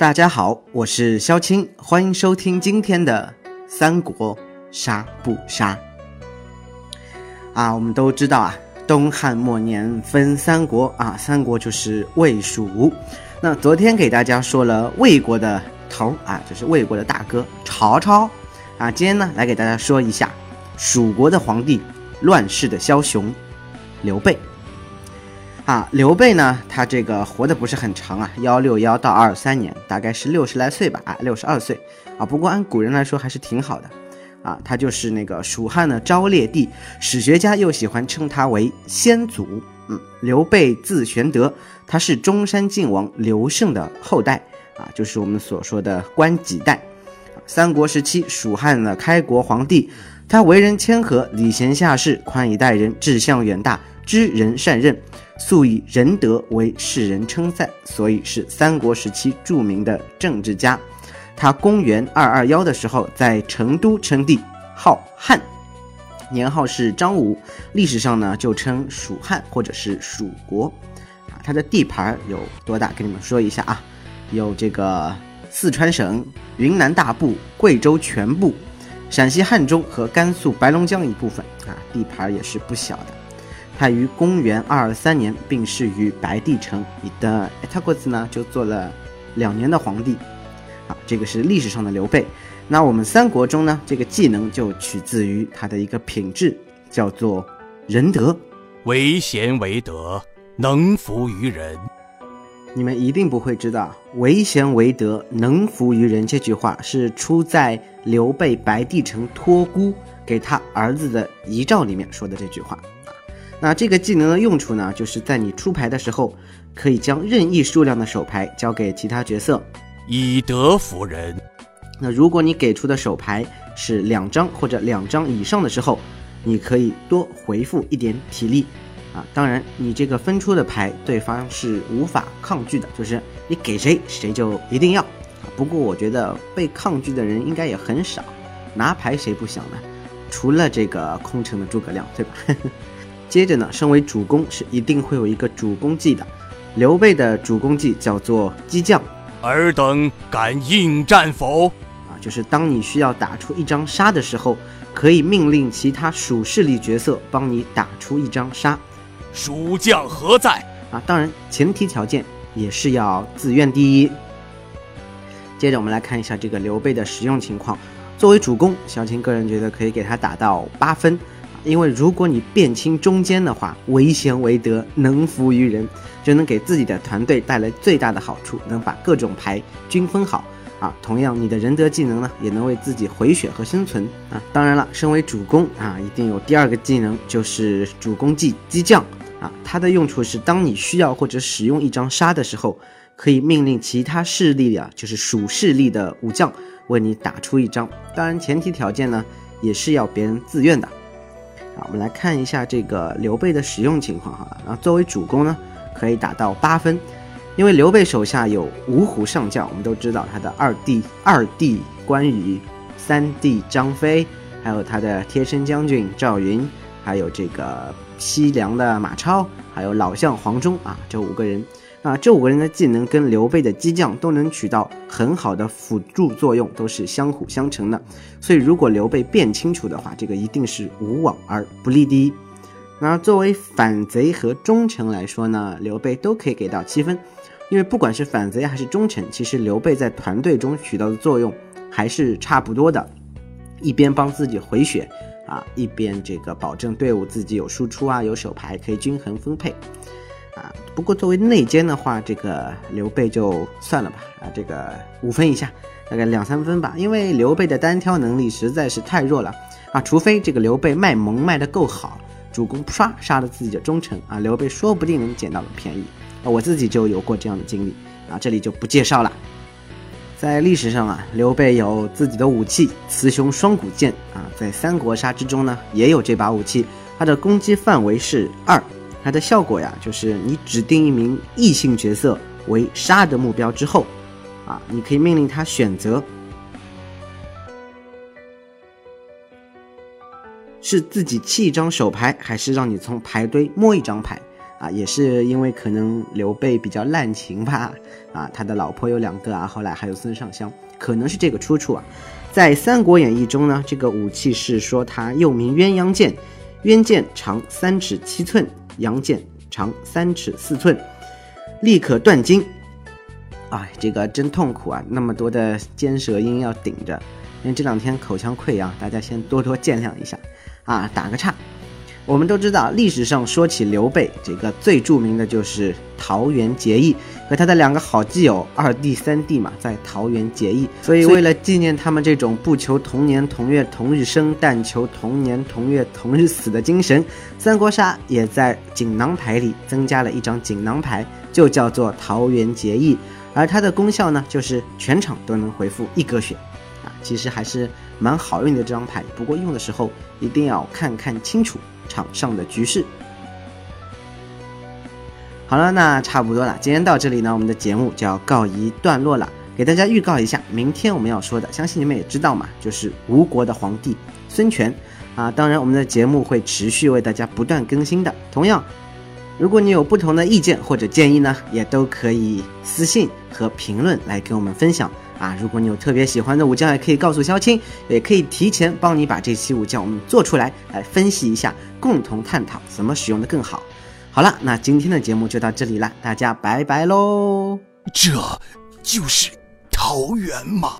大家好，我是肖青，欢迎收听今天的《三国杀不杀》啊。我们都知道啊，东汉末年分三国啊，三国就是魏、蜀、吴。那昨天给大家说了魏国的头啊，就是魏国的大哥曹操啊。今天呢，来给大家说一下蜀国的皇帝，乱世的枭雄刘备。啊，刘备呢，他这个活的不是很长啊，幺六幺到二三年，大概是六十来岁吧，啊，六十二岁啊。不过按古人来说还是挺好的，啊，他就是那个蜀汉的昭烈帝，史学家又喜欢称他为先祖。嗯，刘备字玄德，他是中山靖王刘胜的后代啊，就是我们所说的官几代。三国时期，蜀汉的开国皇帝，他为人谦和，礼贤下士，宽以待人，志向远大，知人善任。素以仁德为世人称赞，所以是三国时期著名的政治家。他公元二二幺的时候在成都称帝，号汉，年号是张武。历史上呢就称蜀汉或者是蜀国。啊，他的地盘有多大？跟你们说一下啊，有这个四川省、云南大部、贵州全部、陕西汉中和甘肃白龙江一部分啊，地盘也是不小的。他于公元二二三年病逝于白帝城，你的他过次呢就做了两年的皇帝，啊，这个是历史上的刘备。那我们三国中呢，这个技能就取自于他的一个品质，叫做仁德，为贤为德，能服于人。你们一定不会知道，为贤为德，能服于人这句话是出在刘备白帝城托孤给他儿子的遗诏里面说的这句话。那这个技能的用处呢，就是在你出牌的时候，可以将任意数量的手牌交给其他角色，以德服人。那如果你给出的手牌是两张或者两张以上的时候，你可以多回复一点体力啊。当然，你这个分出的牌，对方是无法抗拒的，就是你给谁谁就一定要。不过我觉得被抗拒的人应该也很少，拿牌谁不想呢？除了这个空城的诸葛亮，对吧？接着呢，身为主公是一定会有一个主攻技的。刘备的主攻技叫做激将。尔等敢应战否？啊，就是当你需要打出一张杀的时候，可以命令其他蜀势力角色帮你打出一张杀。蜀将何在？啊，当然前提条件也是要自愿第一。接着我们来看一下这个刘备的使用情况。作为主公，小青个人觉得可以给他打到八分。因为如果你辨清中间的话，为贤为德，能服于人，就能给自己的团队带来最大的好处，能把各种牌均分好啊。同样，你的仁德技能呢，也能为自己回血和生存啊。当然了，身为主公啊，一定有第二个技能，就是主攻技激将啊。它的用处是，当你需要或者使用一张杀的时候，可以命令其他势力啊，就是属势力的武将为你打出一张。当然，前提条件呢，也是要别人自愿的。啊，我们来看一下这个刘备的使用情况哈。然后作为主公呢，可以打到八分，因为刘备手下有五虎上将，我们都知道他的二弟二弟关羽，三弟张飞，还有他的贴身将军赵云，还有这个西凉的马超，还有老将黄忠啊，这五个人。啊，这五个人的技能跟刘备的激将都能起到很好的辅助作用，都是相辅相成的。所以，如果刘备辨清楚的话，这个一定是无往而不利第一。那作为反贼和忠臣来说呢，刘备都可以给到七分，因为不管是反贼还是忠臣，其实刘备在团队中起到的作用还是差不多的，一边帮自己回血啊，一边这个保证队伍自己有输出啊，有手牌可以均衡分配。啊，不过作为内奸的话，这个刘备就算了吧。啊，这个五分以下，大概两三分吧。因为刘备的单挑能力实在是太弱了啊，除非这个刘备卖萌卖的够好，主公唰杀了自己的忠臣啊，刘备说不定能捡到个便宜。啊，我自己就有过这样的经历啊，这里就不介绍了。在历史上啊，刘备有自己的武器雌雄双股剑啊，在三国杀之中呢，也有这把武器，它的攻击范围是二。它的效果呀，就是你指定一名异性角色为杀的目标之后，啊，你可以命令他选择是自己弃一张手牌，还是让你从牌堆摸一张牌。啊，也是因为可能刘备比较滥情吧，啊，他的老婆有两个啊，后来还有孙尚香，可能是这个出处啊。在《三国演义》中呢，这个武器是说它又名鸳鸯剑，鸳剑长三尺七寸，阳剑长三尺四寸，立可断筋。哎，这个真痛苦啊！那么多的尖舌音要顶着，因为这两天口腔溃疡，大家先多多见谅一下啊。打个岔。我们都知道，历史上说起刘备，这个最著名的就是桃园结义，和他的两个好基友二弟三弟嘛，在桃园结义。所以，为了纪念他们这种不求同年同月同日生，但求同年同月同日死的精神，三国杀也在锦囊牌里增加了一张锦囊牌，就叫做桃园结义。而它的功效呢，就是全场都能回复一格血，啊，其实还是蛮好用的这张牌。不过用的时候一定要看看清楚。场上的局势，好了，那差不多了。今天到这里呢，我们的节目就要告一段落了。给大家预告一下，明天我们要说的，相信你们也知道嘛，就是吴国的皇帝孙权啊。当然，我们的节目会持续为大家不断更新的。同样，如果你有不同的意见或者建议呢，也都可以私信和评论来跟我们分享。啊，如果你有特别喜欢的武将，也可以告诉萧青，也可以提前帮你把这期武将我们做出来，来分析一下，共同探讨怎么使用的更好。好了，那今天的节目就到这里了，大家拜拜喽！这就是桃园吗？